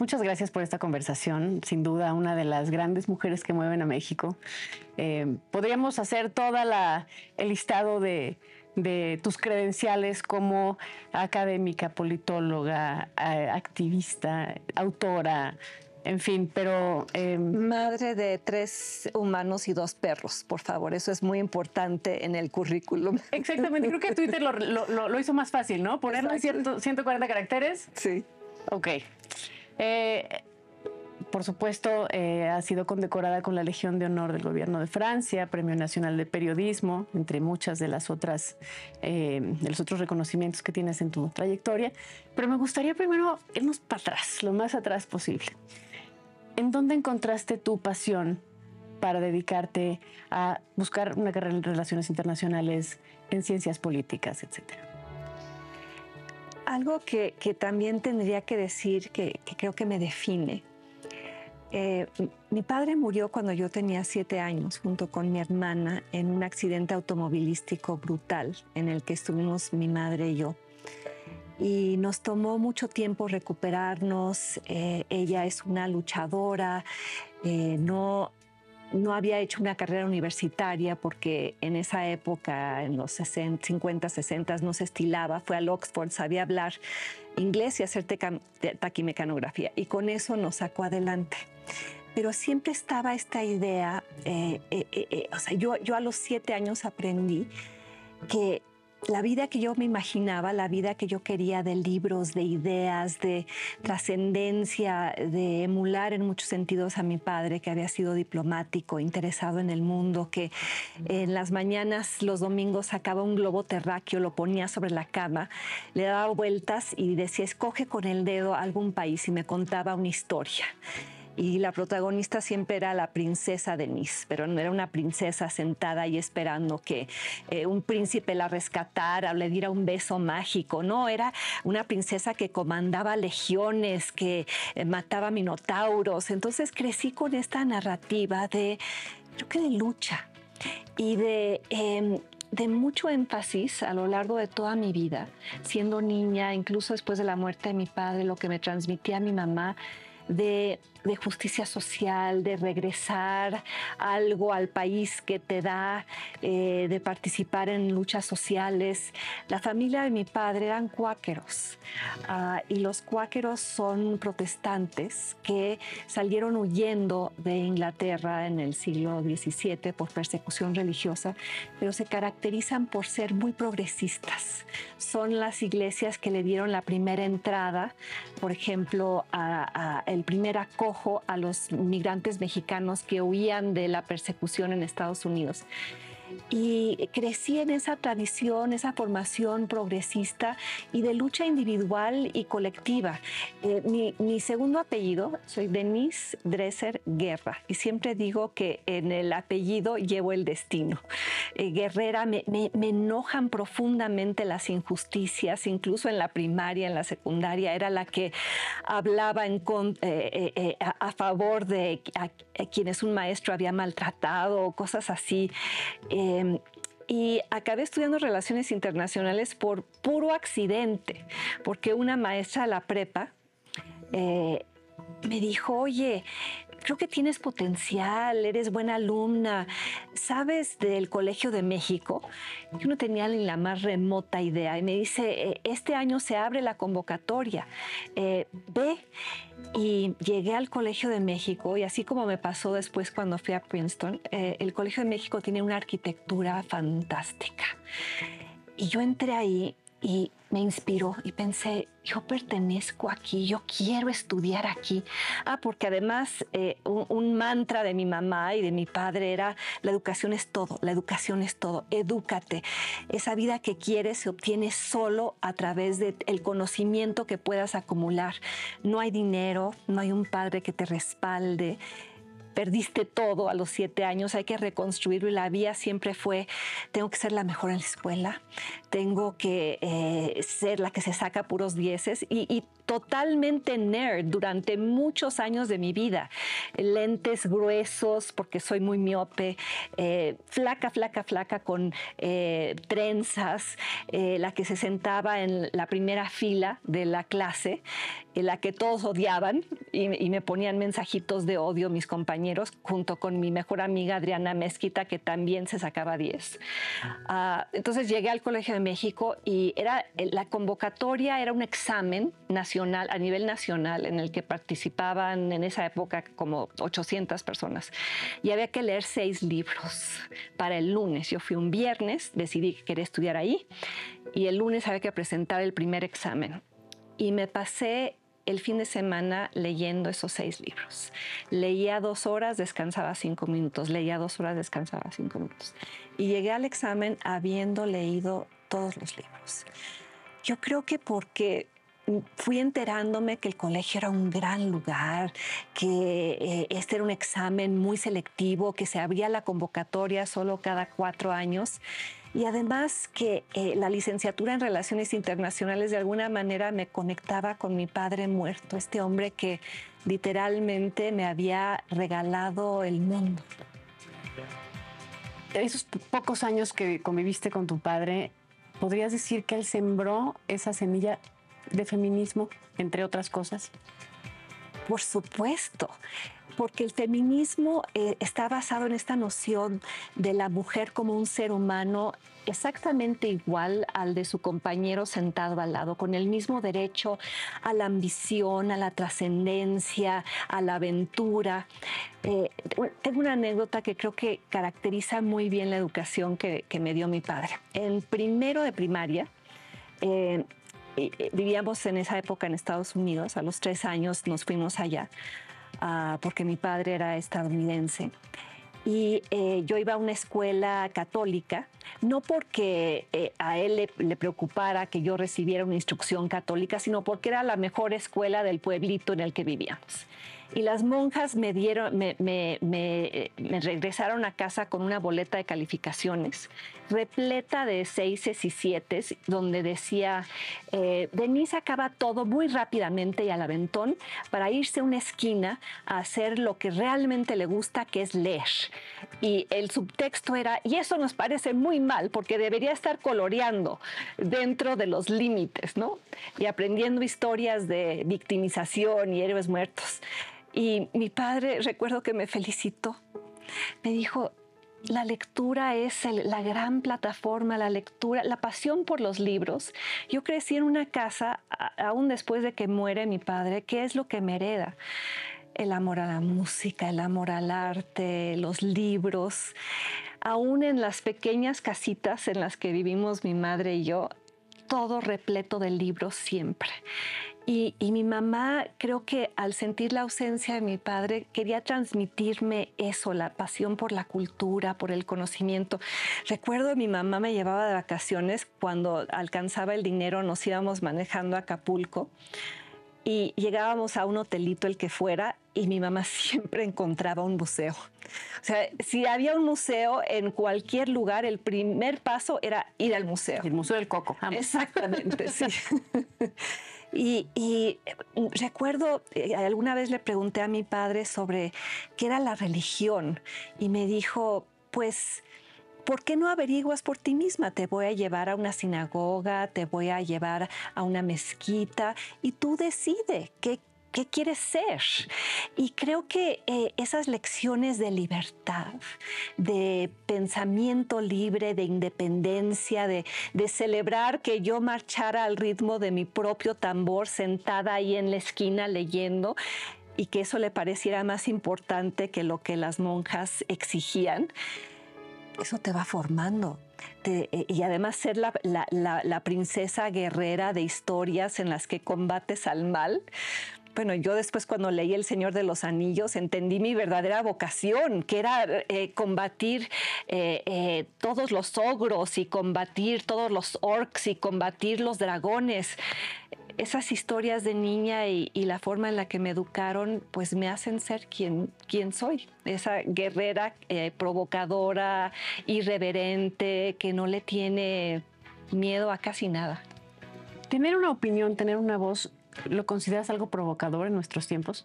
Muchas gracias por esta conversación. Sin duda, una de las grandes mujeres que mueven a México. Eh, podríamos hacer toda la el listado de, tus credenciales como académica, politóloga, activista, autora, en fin, pero... Em, Madre de tres humanos y dos perros, por favor, eso es muy importante en el currículum. Exactamente, creo que Twitter lo, hizo más fácil, ¿no? Ponerlo en 140 caracteres. Sí. Ok. Eh, por supuesto, eh, ha sido condecorada con la Legión de Honor del Gobierno de Francia, Premio Nacional de Periodismo, entre muchas de las otras, eh, de los otros reconocimientos que tienes en tu trayectoria. Pero me gustaría primero irnos para atrás, lo más atrás posible. ¿En dónde encontraste tu pasión para dedicarte a buscar una carrera en relaciones internacionales, en ciencias políticas, etcétera? Algo que, también tendría que decir que, creo que me define. Eh, mi padre murió cuando yo tenía siete años junto con mi hermana en un accidente automovilístico brutal en el que estuvimos mi madre y yo y nos tomó mucho tiempo recuperarnos. Eh, ella es una luchadora, eh, no, no había hecho una carrera universitaria porque en esa época, en los 60, 50, 60, no se estilaba. Fue al Oxford, sabía hablar inglés y hacer taquimecanografía. Y con eso nos sacó adelante. Pero siempre estaba esta idea, eh, o sea, yo, yo a los siete años aprendí que la vida que yo me imaginaba, la vida que yo quería de libros, de ideas, de trascendencia, de emular en muchos sentidos a mi padre, que había sido diplomático, interesado en el mundo, que en las mañanas, los domingos, sacaba un globo terráqueo, lo ponía sobre la cama, le daba vueltas y decía, escoge con el dedo algún país y me contaba una historia y la protagonista siempre era la princesa Denise, pero no era una princesa sentada y esperando que eh, un príncipe la rescatara o le diera un beso mágico, no, era una princesa que comandaba legiones, que eh, mataba minotauros, entonces crecí con esta narrativa de, creo que de lucha y de... Em, de mucho énfasis a lo largo de toda mi vida, siendo niña, incluso después de la muerte de mi padre, lo que me transmitía mi mamá, de de justicia social, de regresar algo al país que te da, eh, de participar en luchas sociales. La familia de mi padre eran cuáqueros ah, y los cuáqueros son protestantes que salieron huyendo de Inglaterra en el siglo XVII por persecución religiosa, pero se caracterizan por ser muy progresistas. Son las iglesias que le dieron la primera entrada, por ejemplo, a, el primer acoso a los migrantes mexicanos que huían de la persecución en Estados Unidos y crecí en esa tradición, esa formación progresista y de lucha individual y colectiva. Eh, mi, segundo apellido, soy Denise Dresser Guerra y siempre digo que en el apellido llevo el destino. Eh, guerrera, me, enojan profundamente las injusticias, incluso en la primaria, en la secundaria, era la que hablaba en, eh, a, favor de quienes un maestro había maltratado, cosas así. Em, y acabé estudiando relaciones internacionales por puro accidente, porque una maestra de la prepa eh, me dijo, oye, creo que tienes potencial, eres buena alumna, sabes del Colegio de México. Yo no tenía ni la más remota idea y me dice, eh, este año se abre la convocatoria, eh, ve. Y llegué al Colegio de México y así como me pasó después cuando fui a Princeton, eh, el Colegio de México tiene una arquitectura fantástica. Y yo entré ahí y me inspiró y pensé, yo pertenezco aquí, yo quiero estudiar aquí. Ah, porque además eh, un, mantra de mi mamá y de mi padre era, la educación es todo, la educación es todo, edúcate. Esa vida que quieres se obtiene solo a través del conocimiento que puedas acumular. No hay dinero, no hay un padre que te respalde perdiste todo a los siete años, hay que reconstruirlo y la vía siempre fue, tengo que ser la mejor en la escuela, tengo que eh, ser la que se saca puros dieces y, totalmente nerd durante muchos años de mi vida. Lentes gruesos porque soy muy miope, eh, flaca, flaca, flaca con eh, trenzas, eh, la que se sentaba en la primera fila de la clase, la que todos odiaban y, me ponían mensajitos de odio mis compañeros, junto con mi mejor amiga Adriana Mezquita, que también se sacaba 10. Ah, entonces llegué al Colegio de México y era la convocatoria era un examen nacional, a nivel nacional, en el que participaban en esa época como 800 personas. Y había que leer seis libros para el lunes. Yo fui un viernes, decidí que quería estudiar ahí, y el lunes había que presentar el primer examen. Y me pasé el fin de semana leyendo esos seis libros. Leía dos horas, descansaba cinco minutos, leía dos horas, descansaba cinco minutos. Y llegué al examen habiendo leído todos los libros. Yo creo que porque fui enterándome que el colegio era un gran lugar, que eh, este era un examen muy selectivo, que se abría la convocatoria solo cada cuatro años y además que eh, la licenciatura en Relaciones Internacionales de alguna manera me conectaba con mi padre muerto, este hombre que literalmente me había regalado el mundo. Esos pocos años que conviviste con tu padre, ¿podrías decir que él sembró esa semilla de feminismo, entre otras cosas? Por supuesto, porque el feminismo eh, está basado en esta noción de la mujer como un ser humano exactamente igual al de su compañero sentado al lado, con el mismo derecho a la ambición, a la trascendencia, a la aventura. Eh, tengo una anécdota que creo que caracteriza muy bien la educación que, me dio mi padre. En primero de primaria, eh, vivíamos en esa época en Estados Unidos, a los tres años nos fuimos allá, ah, porque mi padre era estadounidense. Y eh, yo iba a una escuela católica, no porque eh, a él le, le, preocupara que yo recibiera una instrucción católica, sino porque era la mejor escuela del pueblito en el que vivíamos y las monjas me dieron, me, me, me, regresaron a casa con una boleta de calificaciones repleta de seises y siete, donde decía, eh, Denise acaba todo muy rápidamente y al aventón para irse a una esquina a hacer lo que realmente le gusta, que es leer. Y el subtexto era, y eso nos parece muy mal, porque debería estar coloreando dentro de los límites, ¿no? Y aprendiendo historias de victimización y héroes muertos. Y mi padre, recuerdo que me felicitó. Me dijo, la lectura es la gran plataforma, la lectura, la pasión por los libros. Yo crecí en una casa, aún después de que muere mi padre, ¿qué es lo que me hereda? El amor a la música, el amor al arte, los libros. Aún en las pequeñas casitas en las que vivimos mi madre y yo, todo repleto de libros siempre. Y, mi mamá, creo que al sentir la ausencia de mi padre, quería transmitirme eso, la pasión por la cultura, por el conocimiento. Recuerdo que mi mamá me llevaba de vacaciones cuando alcanzaba el dinero, nos íbamos manejando a Acapulco y llegábamos a un hotelito, el que fuera, y mi mamá siempre encontraba un museo. O sea, si había un museo en cualquier lugar, el primer paso era ir al museo. El Museo del Coco. Exactamente, sí. Y, mm, recuerdo, eh, alguna vez le pregunté a mi padre sobre qué era la religión y me dijo, pues, ¿por qué no averiguas por ti misma? Te voy a llevar a una sinagoga, te voy a llevar a una mezquita y tú decide qué, qué quieres ser. Y creo que eh, esas lecciones de libertad, de pensamiento libre, de independencia, de, de, celebrar que yo marchara al ritmo de mi propio tambor sentada ahí en la esquina leyendo, y que eso le pareciera más importante que lo que las monjas exigían, eso te va formando. Eh, y además ser la, la, la, princesa guerrera de historias en las que combates al mal, bueno, yo después cuando leí El Señor de los Anillos entendí mi verdadera vocación, que era eh, combatir eh, eh, todos los ogros y combatir todos los orcs y combatir los dragones. Esas historias de niña y, la forma en la que me educaron, pues me hacen ser quien, quien soy. Esa guerrera provocadora, irreverente, que no le tiene miedo a casi nada. Tener una opinión, tener una voz ¿lo consideras algo provocador en nuestros tiempos?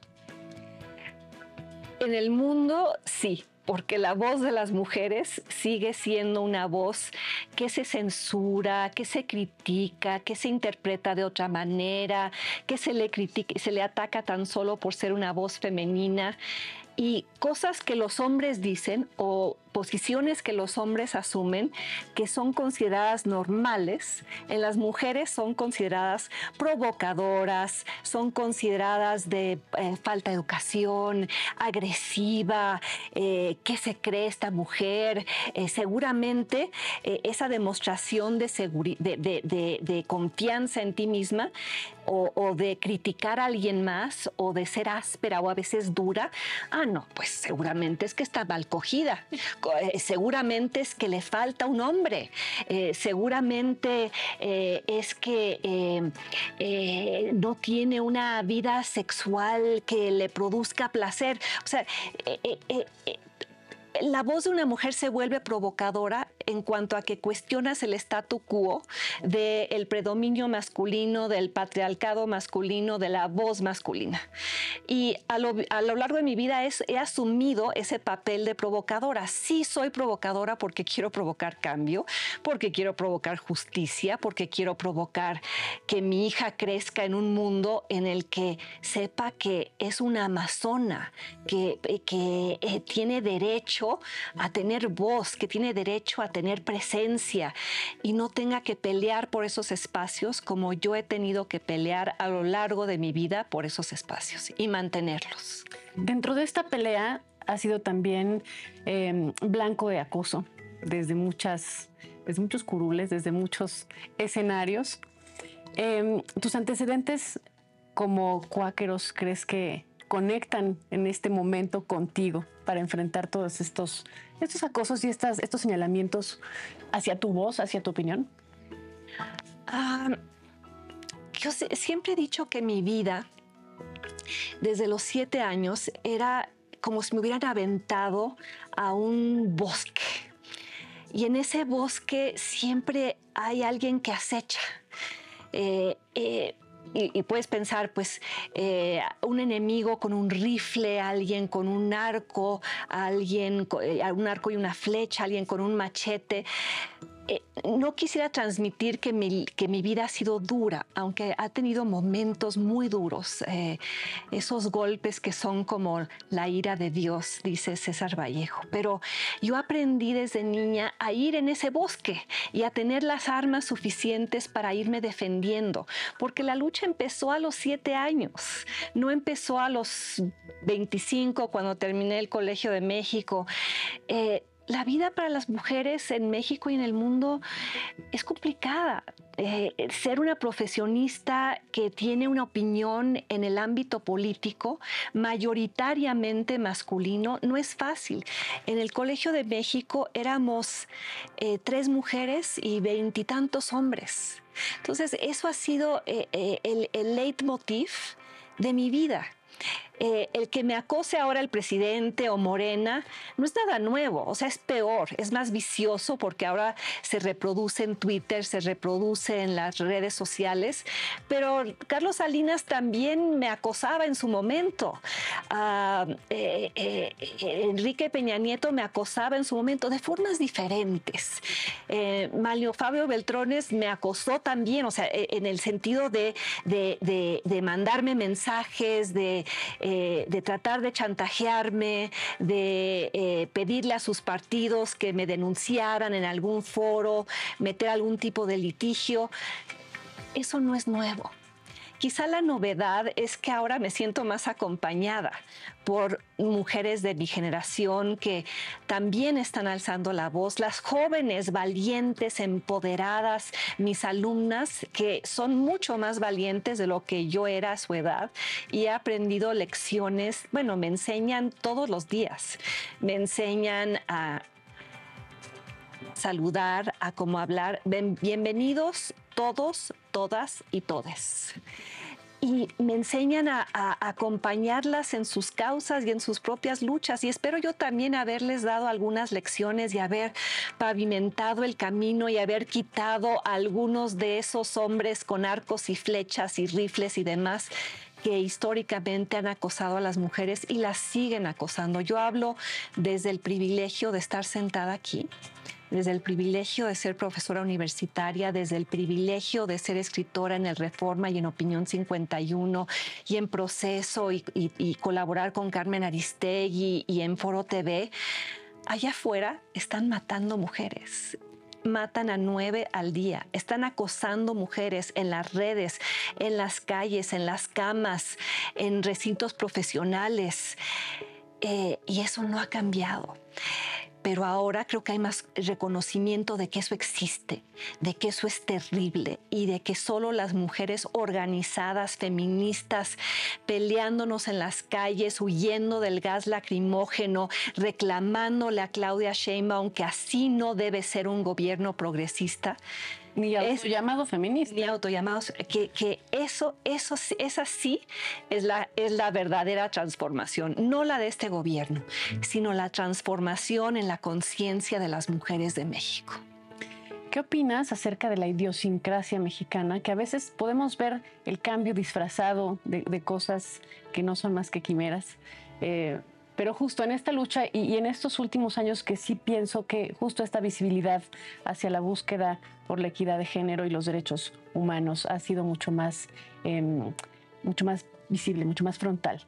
En el mundo, sí, porque la voz de las mujeres sigue siendo una voz que se censura, que se critica, que se interpreta de otra manera, que se le critica, se le ataca tan solo por ser una voz femenina y cosas que los hombres dicen o posiciones que los hombres asumen que son consideradas normales, en las mujeres son consideradas provocadoras, son consideradas de eh, falta de educación, agresiva, eh, qué se cree esta mujer. Eh, seguramente esa demostración de, de, confianza en ti misma o, o, de criticar a alguien más o de ser áspera o a veces dura, ah, no, pues seguramente es que está mal cogida eh, seguramente es que le falta un hombre, eh, seguramente eh, es que no tiene una vida sexual que le produzca placer. O sea, la voz de una mujer se vuelve provocadora en cuanto a que cuestionas el statu quo del predominio masculino, del patriarcado masculino, de la voz masculina. Y a lo, largo de mi vida he asumido ese papel de provocadora. Sí soy provocadora porque quiero provocar cambio, porque quiero provocar justicia, porque quiero provocar que mi hija crezca en un mundo en el que sepa que es una amazona, que, que eh, tiene derecho a tener voz, que tiene derecho a tener presencia y no tenga que pelear por esos espacios como yo he tenido que pelear a lo largo de mi vida por esos espacios y mantenerlos. Dentro de esta pelea ha sido también em, blanco de acoso desde muchas, desde muchos curules, desde muchos escenarios. Em, ¿Tus antecedentes como cuáqueros crees que conectan en este momento contigo para enfrentar todos estos, estos acosos y estas, estos señalamientos hacia tu voz, hacia tu opinión? Ah, yo siempre he dicho que mi vida, desde los siete años, era como si me hubieran aventado a un bosque. Y en ese bosque siempre hay alguien que acecha. Eh, eh, y, puedes pensar, pues, eh, un enemigo con un rifle, alguien con un arco, alguien, eh, un arco y una flecha, alguien con un machete. Eh, no quisiera transmitir que mi, que mi, vida ha sido dura, aunque ha tenido momentos muy duros, eh, esos golpes que son como la ira de Dios, dice César Vallejo. Pero yo aprendí desde niña a ir en ese bosque y a tener las armas suficientes para irme defendiendo, porque la lucha empezó a los siete años, no empezó a los 25 cuando terminé el Colegio de México. Eh, la vida para las mujeres en México y en el mundo es complicada. Eh, ser una profesionista que tiene una opinión en el ámbito político mayoritariamente masculino no es fácil. En el Colegio de México éramos eh, tres mujeres y veintitantos hombres. Entonces, eso ha sido eh, el, el leitmotiv de mi vida. Eh, el que me acose ahora el presidente o Morena no es nada nuevo, o sea, es peor, es más vicioso porque ahora se reproduce en Twitter, se reproduce en las redes sociales, pero Carlos Salinas también me acosaba en su momento, ah, eh, eh, Enrique Peña Nieto me acosaba en su momento de formas diferentes, Mario Fabio Beltrones me acosó también, o sea, en el sentido de, de mandarme mensajes, de eh, de tratar de chantajearme, de eh, pedirle a sus partidos que me denunciaran en algún foro, meter algún tipo de litigio. Eso no es nuevo. Quizá la novedad es que ahora me siento más acompañada por mujeres de mi generación que también están alzando la voz, las jóvenes valientes, empoderadas, mis alumnas que son mucho más valientes de lo que yo era a su edad y he aprendido lecciones, bueno, me enseñan todos los días, me enseñan a saludar, a cómo hablar. Bienvenidos todos, todas y todes. y me enseñan a, acompañarlas en sus causas y en sus propias luchas. Y espero yo también haberles dado algunas lecciones y haber pavimentado el camino y haber quitado a algunos de esos hombres con arcos y flechas y rifles y demás que históricamente han acosado a las mujeres y las siguen acosando. Yo hablo desde el privilegio de estar sentada aquí, desde el privilegio de ser profesora universitaria, desde el privilegio de ser escritora en el Reforma y en Opinión 51 y en Proceso y, colaborar con Carmen Aristegui y en Foro TV, allá afuera están matando mujeres matan a nueve al día. Están acosando mujeres en las redes, en las calles, en las camas, en recintos profesionales. Eh, y eso no ha cambiado pero ahora creo que hay más reconocimiento de que eso existe, de que eso es terrible y de que solo las mujeres organizadas, feministas, peleándonos en las calles, huyendo del gas lacrimógeno, reclamándole a Claudia Sheinbaum que así no debe ser un gobierno progresista, ni autollamado feminista. Ni autollamados, que, que eso, eso, esa sí es la, es la verdadera transformación, no la de este gobierno, sino la transformación en la conciencia de las mujeres de México. ¿Qué opinas acerca de la idiosincrasia mexicana? Que a veces podemos ver el cambio disfrazado de, cosas que no son más que quimeras. Eh, pero justo en esta lucha y, en estos últimos años que sí pienso que justo esta visibilidad hacia la búsqueda por la equidad de género y los derechos humanos ha sido mucho más, em, mucho más visible, mucho más frontal.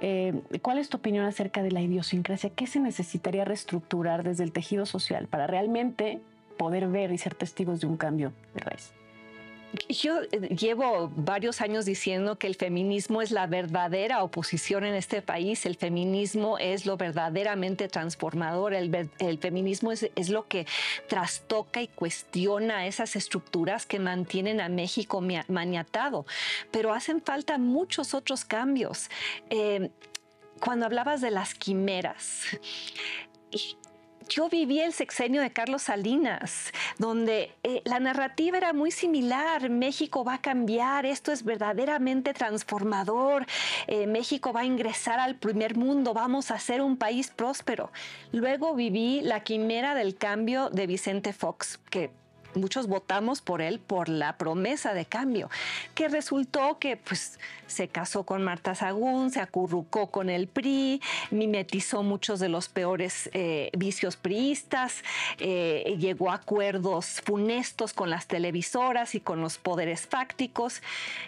Eh, ¿Cuál es tu opinión acerca de la idiosincrasia? ¿Qué se necesitaría reestructurar desde el tejido social para realmente poder ver y ser testigos de un cambio de raíz? Yo eh, llevo varios años diciendo que el feminismo es la verdadera oposición en este país, el feminismo es lo verdaderamente transformador, el, feminismo es, lo que trastoca y cuestiona esas estructuras que mantienen a México maniatado, pero hacen falta muchos otros cambios. Eh, cuando hablabas de las quimeras, yo viví el sexenio de Carlos Salinas, donde eh, la narrativa era muy similar. México va a cambiar, esto es verdaderamente transformador. Eh, México va a ingresar al primer mundo, vamos a ser un país próspero. Luego viví la quimera del cambio de Vicente Fox, que muchos votamos por él por la promesa de cambio, que resultó que pues se casó con Marta Sagún, se acurrucó con el PRI, mimetizó muchos de los peores eh, vicios priistas, eh, llegó a acuerdos funestos con las televisoras y con los poderes fácticos,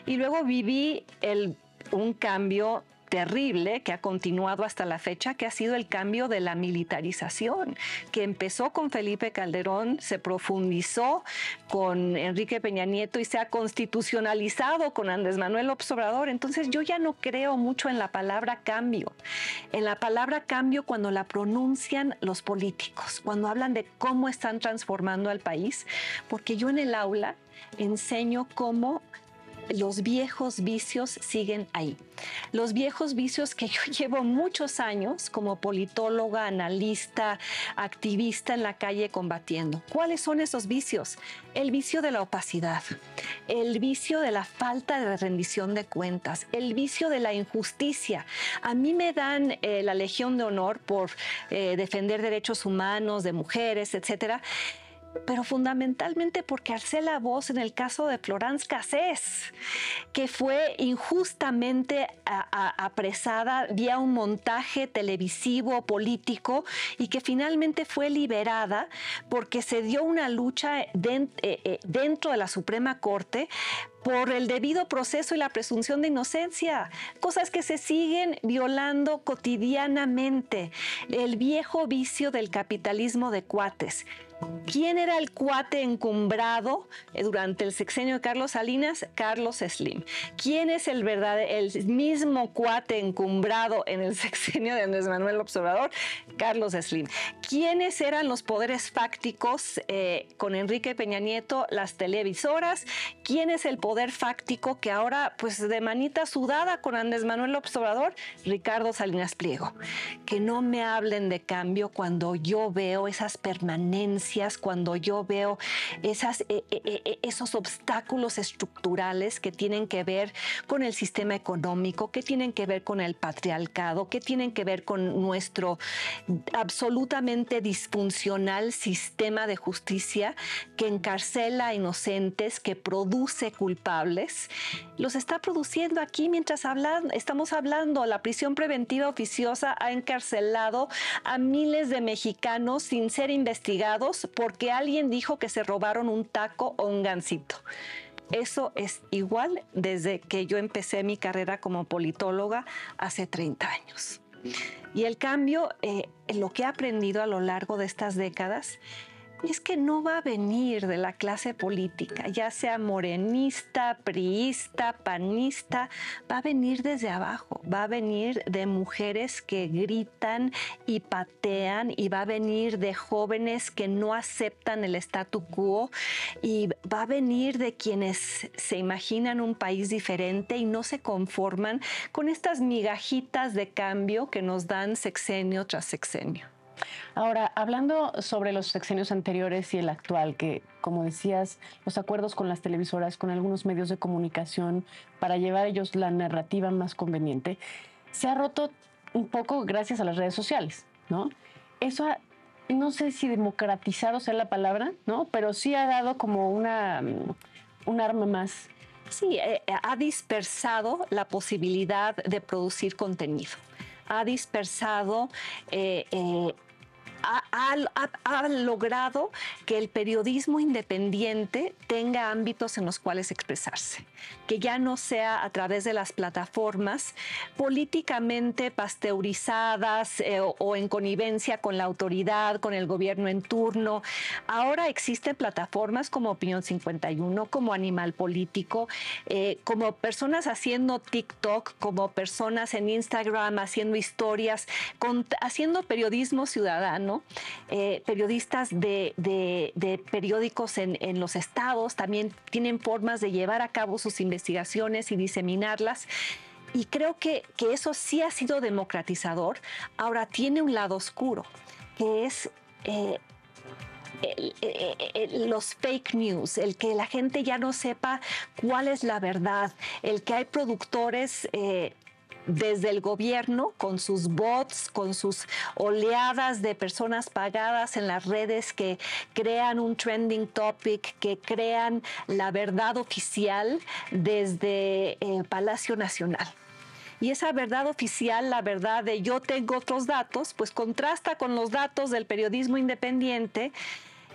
y luego viví el, un cambio terrible que ha continuado hasta la fecha, que ha sido el cambio de la militarización, que empezó con Felipe Calderón, se profundizó con Enrique Peña Nieto y se ha constitucionalizado con Andrés Manuel Obrador. Entonces yo ya no creo mucho en la palabra cambio, en la palabra cambio cuando la pronuncian los políticos, cuando hablan de cómo están transformando al país, porque yo en el aula enseño cómo los viejos vicios siguen ahí. Los viejos vicios que yo llevo muchos años como politóloga, analista, activista en la calle combatiendo. ¿Cuáles son esos vicios? El vicio de la opacidad, el vicio de la falta de rendición de cuentas, el vicio de la injusticia. A mí me dan eh, la Legión de Honor por eh, defender derechos humanos de mujeres, etcétera pero fundamentalmente porque alcé la voz en el caso de Florence Cassés, que fue injustamente apresada vía un montaje televisivo político y que finalmente fue liberada porque se dio una lucha eh, eh, dentro de la Suprema Corte por el debido proceso y la presunción de inocencia, cosas que se siguen violando cotidianamente, el viejo vicio del capitalismo de cuates. ¿Quién era el cuate encumbrado eh, durante el sexenio de Carlos Salinas? Carlos Slim. ¿Quién es el verdadero, el mismo cuate encumbrado en el sexenio de Andrés Manuel Observador? Carlos Slim. ¿Quiénes eran los poderes fácticos eh, con Enrique Peña Nieto? Las televisoras. ¿Quién es el poder fáctico que ahora, pues de manita sudada con Andrés Manuel López Obrador, Ricardo Salinas Pliego. Que no me hablen de cambio cuando yo veo esas permanencias, cuando yo veo esas, eh, eh, eh, esos obstáculos estructurales que tienen que ver con el sistema económico, que tienen que ver con el patriarcado, que tienen que ver con nuestro absolutamente disfuncional sistema de justicia que encarcela a inocentes, que produce culpables, los está produciendo aquí mientras estamos hablando. La prisión preventiva oficiosa ha encarcelado a miles de mexicanos sin ser investigados porque alguien dijo que se robaron un taco o un gansito. Eso es igual desde que yo empecé mi carrera como politóloga hace 30 años. Y el cambio, eh, lo que he aprendido a lo largo de estas décadas, es que no va a venir de la clase política, ya sea morenista, priista, panista, va a venir desde abajo, va a venir de mujeres que gritan y patean y va a venir de jóvenes que no aceptan el statu quo y va a venir de quienes se imaginan un país diferente y no se conforman con estas migajitas de cambio que nos dan sexenio tras sexenio. Ahora, hablando sobre los sexenios anteriores y el actual, que como decías, los acuerdos con las televisoras, con algunos medios de comunicación para llevar ellos la narrativa más conveniente, se ha roto un poco gracias a las redes sociales, ¿no? Eso ha, no sé si democratizado sea la palabra, ¿no? Pero sí ha dado como una, un arma más. Sí, eh, ha dispersado la posibilidad de producir contenido ha dispersado eh, eh, I, ha, logrado que el periodismo independiente tenga ámbitos en los cuales expresarse, que ya no sea a través de las plataformas políticamente pasteurizadas eh, o, en connivencia con la autoridad, con el gobierno en turno. Ahora existen plataformas como Opinión 51, como Animal Político, eh, como personas haciendo TikTok, como personas en Instagram haciendo historias, haciendo periodismo ciudadano eh, periodistas de, periódicos en, los estados también tienen formas de llevar a cabo sus investigaciones y diseminarlas. Y creo que, eso sí ha sido democratizador. Ahora tiene un lado oscuro, que es eh, los fake news, el que la gente ya no sepa cuál es la verdad, el que hay productores eh, desde el gobierno con sus bots, con sus oleadas de personas pagadas en las redes que crean un trending topic, que crean la verdad oficial desde el Palacio Nacional. Y esa verdad oficial, la verdad de yo tengo otros datos, pues contrasta con los datos del periodismo independiente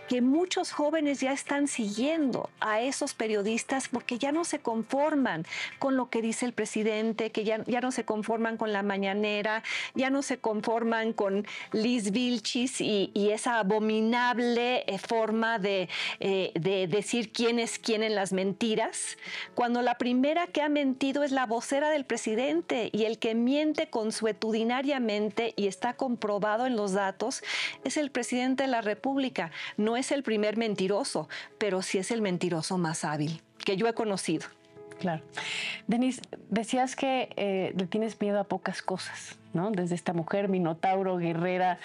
que muchos jóvenes ya están siguiendo a esos periodistas porque ya no se conforman con lo que dice el presidente, que ya, ya no se conforman con la mañanera, ya no se conforman con Liz Vilchis y, esa abominable eh, forma de, eh, de decir quién es quién en las mentiras, cuando la primera que ha mentido es la vocera del presidente y el que miente consuetudinariamente y está comprobado en los datos es el presidente de la República. No es el primer mentiroso, pero sí es el mentiroso más hábil que yo he conocido. Claro. Denise, decías que eh, le tienes miedo a pocas cosas, ¿no? Desde esta mujer, minotauro, guerrera.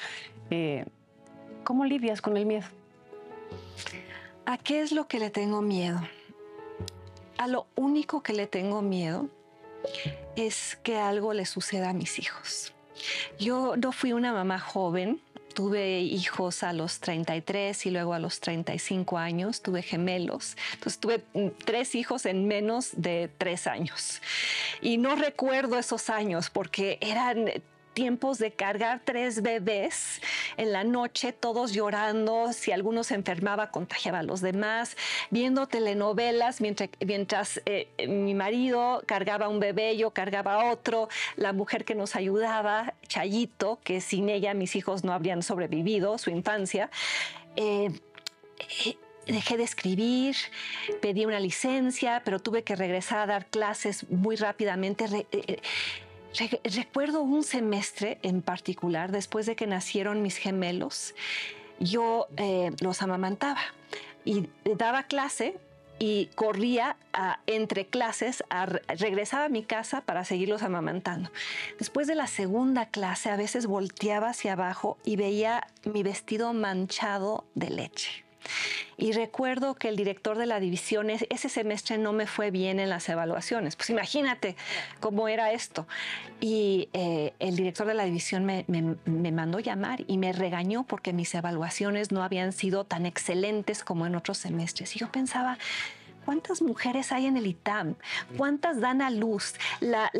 Eh, ¿Cómo lidias con el miedo? ¿A qué es lo que le tengo miedo? A lo único que le tengo miedo es que algo le suceda a mis hijos. Yo no fui una mamá joven, tuve hijos a los 33 y luego a los 35 años, tuve gemelos. Entonces tuve mm, tres hijos en menos de tres años. Y no recuerdo esos años porque eran tiempos de cargar tres bebés en la noche, todos llorando, si alguno se enfermaba, contagiaba a los demás, viendo telenovelas mientras, mientras eh, mi marido cargaba un bebé, yo cargaba otro, la mujer que nos ayudaba, Chayito, que sin ella mis hijos no habrían sobrevivido su infancia. Eh, eh, dejé de escribir, pedí una licencia, pero tuve que regresar a dar clases muy rápidamente recuerdo un semestre en particular, después de que nacieron mis gemelos, yo eh, los amamantaba y daba clase y corría entre clases, regresaba a mi casa para seguirlos amamantando. Después de la segunda clase, a veces volteaba hacia abajo y veía mi vestido manchado de leche. Y recuerdo que el director de la división ese semestre no me fue bien en las evaluaciones. Pues imagínate cómo era esto. Y eh, el director de la división me, me mandó llamar y me regañó porque mis evaluaciones no habían sido tan excelentes como en otros semestres. Y yo pensaba, ¿Cuántas mujeres hay en el ITAM? ¿Cuántas dan a luz? La,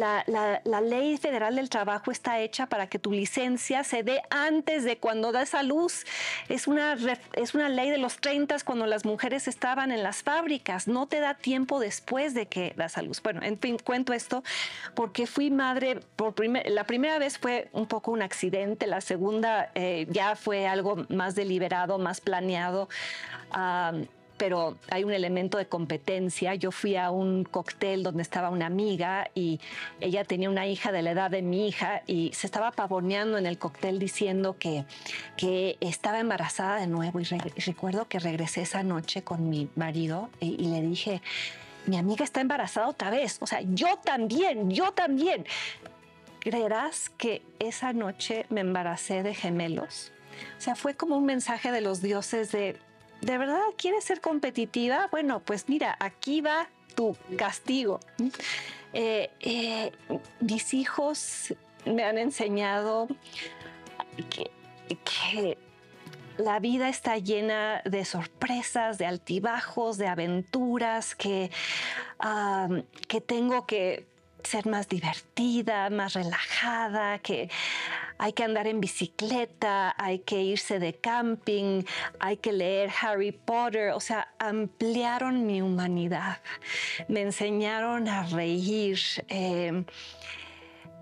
ley federal del trabajo está hecha para que tu licencia se dé antes de cuando das a luz. Es una, es una ley de los 30 cuando las mujeres estaban en las fábricas. No te da tiempo después de que das a luz. Bueno, en fin, cuento esto porque fui madre, por la primera vez fue un poco un accidente, la segunda eh, ya fue algo más deliberado, más planeado pero hay un elemento de competencia. Yo fui a un cóctel donde estaba una amiga y ella tenía una hija de la edad de mi hija y se estaba pavoneando en el cóctel diciendo que, que estaba embarazada de nuevo. Y, recuerdo que regresé esa noche con mi marido y, y le dije, mi amiga está embarazada otra vez. O sea, yo también, yo también. ¿Creerás que esa noche me embaracé de gemelos? O sea, fue como un mensaje de los dioses de ¿de verdad quieres ser competitiva? Bueno, pues mira, aquí va tu castigo. Eh, eh, mis hijos me han enseñado que, la vida está llena de sorpresas, de altibajos, de aventuras, que, que tengo que ser más divertida, más relajada, que hay que andar en bicicleta, hay que irse de camping, hay que leer Harry Potter, o sea, ampliaron mi humanidad, me enseñaron a reír. Eh,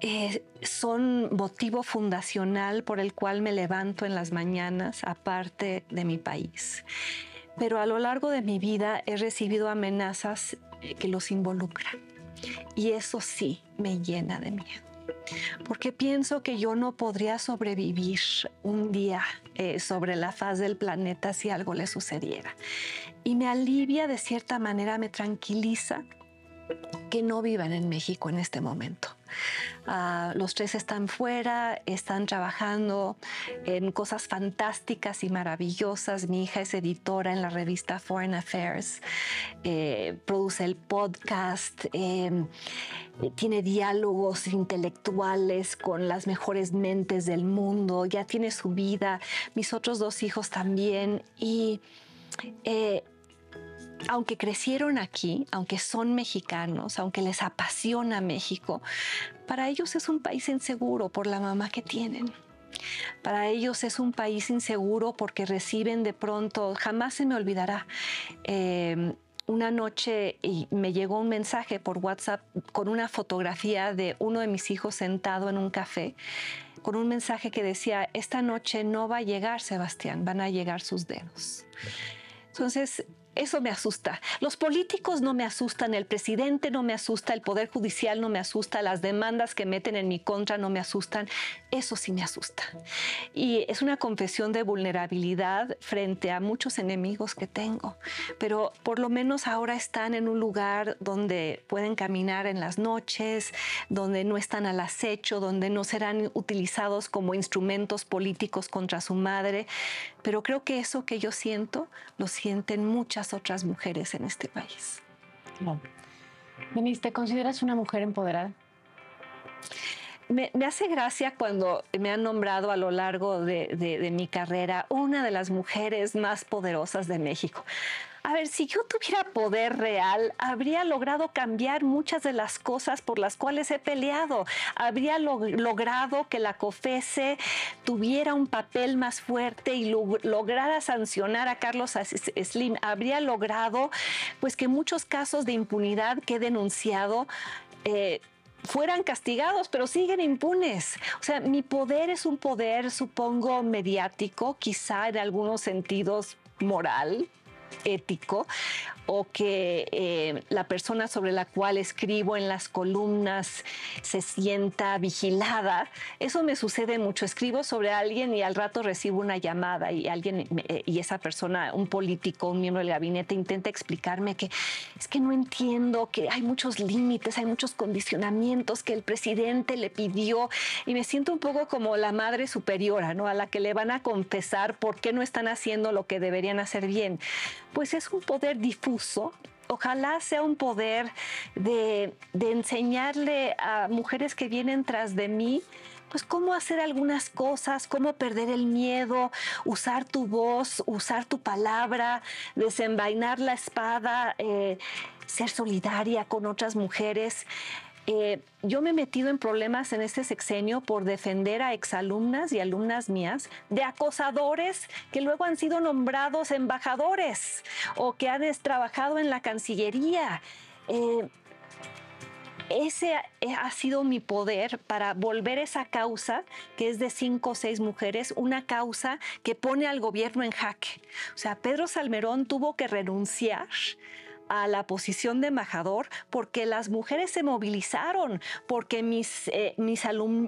eh, son motivo fundacional por el cual me levanto en las mañanas, aparte de mi país. Pero a lo largo de mi vida he recibido amenazas que los involucran. Y eso sí me llena de miedo porque pienso que yo no podría sobrevivir un día eh, sobre la faz del planeta si algo le sucediera. Y me alivia de cierta manera, me tranquiliza que no vivan en México en este momento. Ah, los tres están fuera, están trabajando en cosas fantásticas y maravillosas. Mi hija es editora en la revista Foreign Affairs, eh, produce el podcast, em, tiene diálogos intelectuales con las mejores mentes del mundo, ya tiene su vida, mis otros dos hijos también. Y eh, aunque crecieron aquí, aunque son mexicanos, aunque les apasiona México, para ellos es un país inseguro por la mamá que tienen. Para ellos es un país inseguro porque reciben de pronto, jamás se me olvidará, em, una noche y me llegó un mensaje por WhatsApp con una fotografía de uno de mis hijos sentado en un café, con un mensaje que decía, esta noche no va a llegar Sebastián, van a llegar sus dedos. Entonces, eso me asusta. Los políticos no me asustan, el presidente no me asusta, el Poder Judicial no me asusta, las demandas que meten en mi contra no me asustan. Eso sí me asusta. Y es una confesión de vulnerabilidad frente a muchos enemigos que tengo. Pero por lo menos ahora están en un lugar donde pueden caminar en las noches, donde no están al acecho, donde no serán utilizados como instrumentos políticos contra su madre. Pero creo que eso que yo siento lo sienten muchas otras mujeres en este país. Denise, ¿te consideras una mujer empoderada? Me, hace gracia cuando me han nombrado a lo largo de, mi carrera una de las mujeres más poderosas de México. A ver, si yo tuviera poder real, habría logrado cambiar muchas de las cosas por las cuales he peleado. Habría logrado que la COFESE tuviera un papel más fuerte y lograra sancionar a Carlos Slim. Habría logrado pues que muchos casos de impunidad que he denunciado eh, fueran castigados, pero siguen impunes. O sea, mi poder es un poder, supongo, mediático, quizá en algunos sentidos moral, ético o que eh, la persona sobre la cual escribo en las columnas se sienta vigilada. Eso me sucede mucho. Escribo sobre alguien y al rato recibo una llamada y alguien eh, y esa persona, un político, un miembro del gabinete, intenta explicarme que es que no entiendo, que hay muchos límites, hay muchos condicionamientos que el presidente le pidió y me siento un poco como la madre superiora, ¿no? A la que le van a confesar por qué no están haciendo lo que deberían hacer bien. Pues es un poder difuso ojalá sea un poder de, enseñarle a mujeres que vienen tras de mí pues cómo hacer algunas cosas, cómo perder el miedo, usar tu voz, usar tu palabra, desenvainar la espada, eh, ser solidaria con otras mujeres. Eh, yo me he metido en problemas en este sexenio por defender a exalumnas y alumnas mías de acosadores que luego han sido nombrados embajadores o que han trabajado en la Cancillería. Eh, ese ha sido mi poder para volver esa causa, que es de cinco o seis mujeres, una causa que pone al gobierno en jaque. O sea, Pedro Salmerón tuvo que renunciar a la posición de embajador porque las mujeres se movilizaron, porque mis, eh, mis,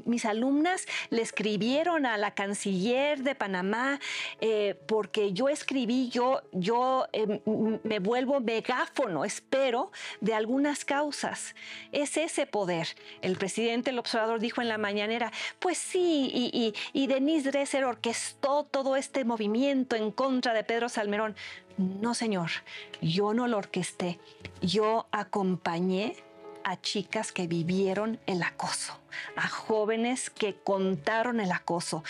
mis, alumnas le escribieron a la canciller de Panamá, eh, porque yo escribí, yo, yo eh, me vuelvo megáfono, espero, de algunas causas. Es ese poder. El presidente, el observador, dijo en la mañanera, pues sí, y, y, y Denise Dresser orquestó todo este movimiento en contra de Pedro Salmerón. No, señor, yo no lo orquesté. Yo acompañé a chicas que vivieron el acoso, a jóvenes que contaron el acoso,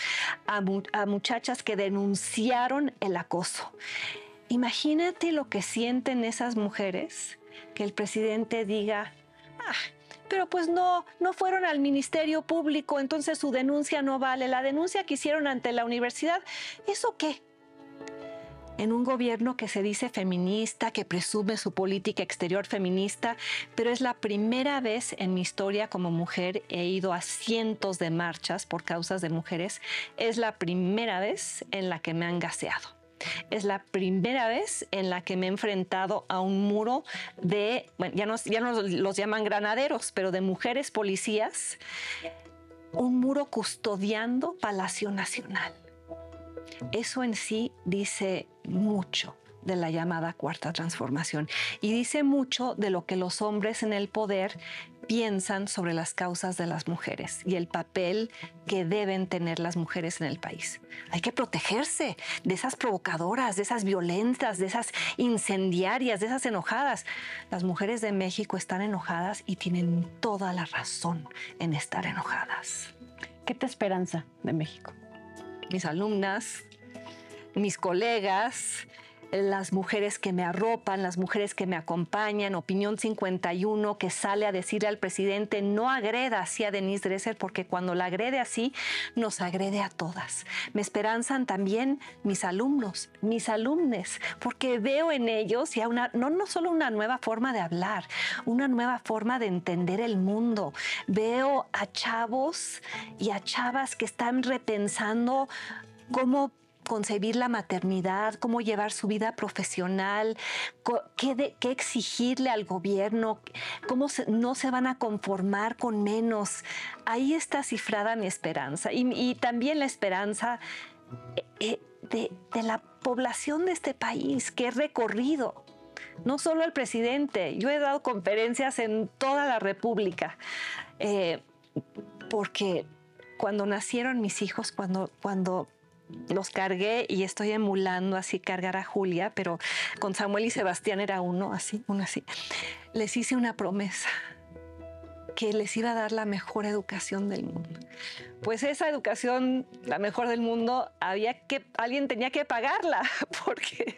a, muchachas que denunciaron el acoso. Imagínate lo que sienten esas mujeres que el presidente diga, ah, pero pues no, no fueron al Ministerio Público, entonces su denuncia no vale. La denuncia que hicieron ante la universidad, ¿eso qué? En un gobierno que se dice feminista, que presume su política exterior feminista, pero es la primera vez en mi historia como mujer, he ido a cientos de marchas por causas de mujeres, es la primera vez en la que me han gaseado. Es la primera vez en la que me he enfrentado a un muro de, bueno, ya no, los llaman granaderos, pero de mujeres policías, un muro custodiando Palacio Nacional. Eso en sí dice mucho de la llamada cuarta transformación y dice mucho de lo que los hombres en el poder piensan sobre las causas de las mujeres y el papel que deben tener las mujeres en el país. Hay que protegerse de esas provocadoras, de esas violentas, de esas incendiarias, de esas enojadas. Las mujeres de México están enojadas y tienen toda la razón en estar enojadas. ¿Qué te esperanza de México? Mis alumnas, mis colegas, las mujeres que me arropan, las mujeres que me acompañan, Opinión 51, que sale a decirle al presidente no agreda así a Denise Dresser, porque cuando la agrede así, nos agrede a todas. Me esperanzan también mis alumnos, mis alumnes, porque veo en ellos ya una, no, no solo una nueva forma de hablar, una nueva forma de entender el mundo. Veo a chavos y a chavas que están repensando cómo concebir la maternidad, cómo llevar su vida profesional, qué, exigirle al gobierno, cómo no se van a conformar con menos. Ahí está cifrada mi esperanza y, también la esperanza eh, de, la población de este país que he recorrido. No solo el presidente, yo he dado conferencias en toda la República, eh, porque cuando nacieron mis hijos, cuando, cuando los cargué y estoy emulando así cargar a Julia, pero con Samuel y Sebastián era uno así, uno así. Les hice una promesa que les iba a dar la mejor educación del mundo. Pues esa educación, la mejor del mundo, había que, alguien tenía que pagarla, porque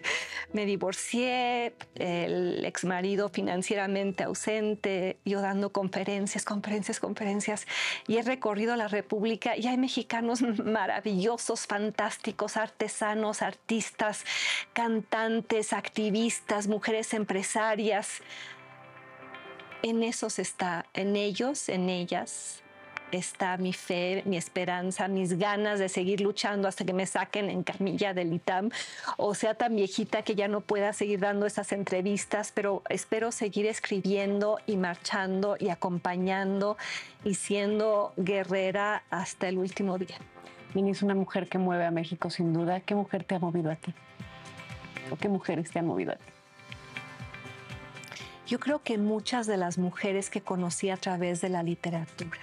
me divorcié, el ex marido financieramente ausente, yo dando conferencias, conferencias, conferencias, y he recorrido la República y hay mexicanos maravillosos, fantásticos, artesanos, artistas, cantantes, activistas, mujeres empresarias en esos está, en ellos, en ellas, está mi fe, mi esperanza, mis ganas de seguir luchando hasta que me saquen en camilla del ITAM o sea tan viejita que ya no pueda seguir dando esas entrevistas, pero espero seguir escribiendo y marchando y acompañando y siendo guerrera hasta el último día. Mini es una mujer que mueve a México sin duda. ¿Qué mujer te ha movido a ti? ¿O qué mujeres te han movido a ti? Yo creo que muchas de las mujeres que conocí a través de la literatura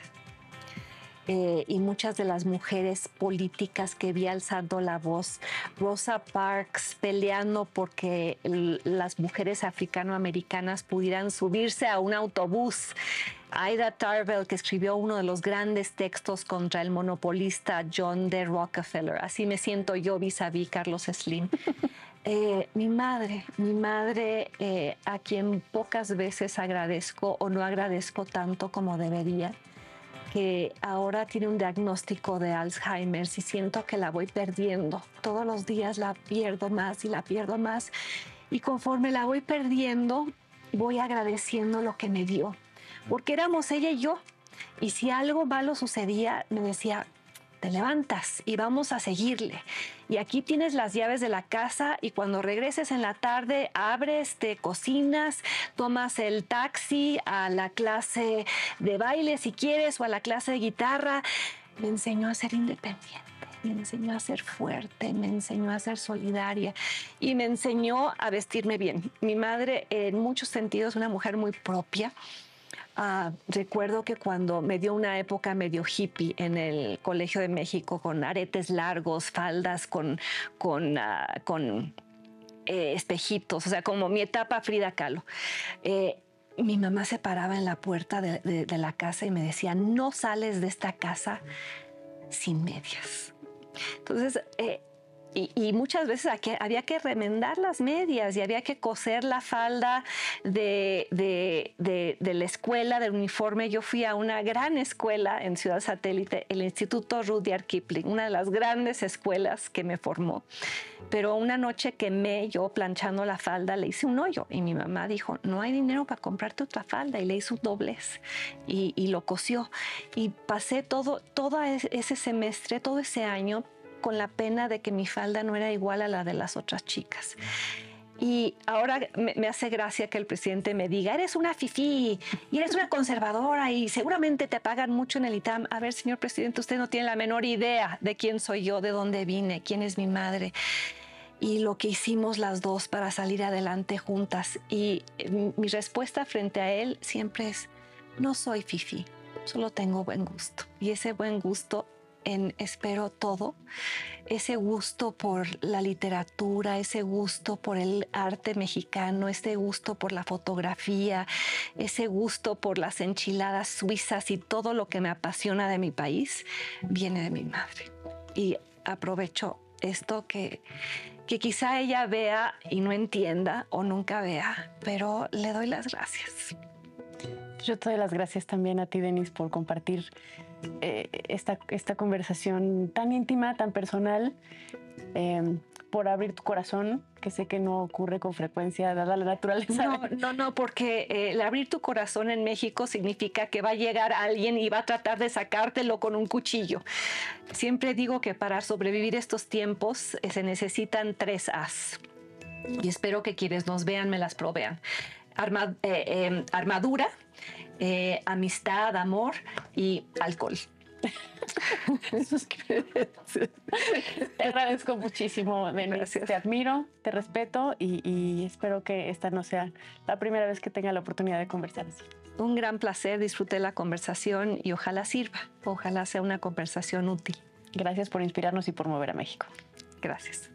eh, y muchas de las mujeres políticas que vi alzando la voz, Rosa Parks peleando porque las mujeres africanoamericanas pudieran subirse a un autobús. Ida Tarbell, que escribió uno de los grandes textos contra el monopolista John D. Rockefeller. Así me siento yo vis a vis Carlos Slim. Eh, mi madre, mi madre eh, a quien pocas veces agradezco o no agradezco tanto como debería, que ahora tiene un diagnóstico de Alzheimer y siento que la voy perdiendo. Todos los días la pierdo más y la pierdo más. Y conforme la voy perdiendo, voy agradeciendo lo que me dio. Porque éramos ella y yo. Y si algo malo sucedía, me decía, te levantas y vamos a seguirle. Y aquí tienes las llaves de la casa y cuando regreses en la tarde abres, te cocinas, tomas el taxi a la clase de baile si quieres o a la clase de guitarra. Me enseñó a ser independiente me enseñó a ser fuerte, me enseñó a ser solidaria y me enseñó a vestirme bien. Mi madre en muchos sentidos una mujer muy propia, Ah, recuerdo que cuando me dio una época medio hippie en el Colegio de México con aretes largos, faldas con, con, ah, con eh, espejitos, o sea, como mi etapa Frida Kahlo. Eh, mi mamá se paraba en la puerta de, la casa y me decía, no sales de esta casa sin medias. Entonces, eh, y, muchas veces había que remendar las medias y había que coser la falda de, la escuela, del uniforme. Yo fui a una gran escuela en Ciudad Satélite, el Instituto Rudyard Kipling, una de las grandes escuelas que me formó. Pero una noche quemé yo planchando la falda, le hice un hoyo y mi mamá dijo, no hay dinero para comprarte otra falda y le hizo un doblez y, y lo cosió. Y pasé todo, todo ese semestre, todo ese año con la pena de que mi falda no era igual a la de las otras chicas. Y ahora me, hace gracia que el presidente me diga, eres una fifí y eres una conservadora y seguramente te pagan mucho en el ITAM. A ver, señor presidente, usted no tiene la menor idea de quién soy yo, de dónde vine, quién es mi madre y lo que hicimos las dos para salir adelante juntas. Y eh, mi respuesta frente a él siempre es, no soy fifi, solo tengo buen gusto. Y ese buen gusto en Espero Todo, ese gusto por la literatura, ese gusto por el arte mexicano, ese gusto por la fotografía, ese gusto por las enchiladas suizas y todo lo que me apasiona de mi país, viene de mi madre. Y aprovecho esto que, que quizá ella vea y no entienda o nunca vea, pero le doy las gracias. Yo te doy las gracias también a ti, Denis, por compartir eh, esta, esta, conversación tan íntima, tan personal, em, por abrir tu corazón, que sé que no ocurre con frecuencia dada la naturaleza. No, no, no, porque eh, el abrir tu corazón en México significa que va a llegar alguien y va a tratar de sacártelo con un cuchillo. Siempre digo que para sobrevivir estos tiempos eh, se necesitan tres As. Y espero que quienes nos vean me las provean. Em, armadura, eh, amistad, amor y alcohol. te agradezco muchísimo, Denise. Te admiro, te respeto y, espero que esta no sea la primera vez que tenga la oportunidad de conversar así. Un gran placer, disfruté la conversación y ojalá sirva, ojalá sea una conversación útil. Gracias por inspirarnos y por mover a México. Gracias.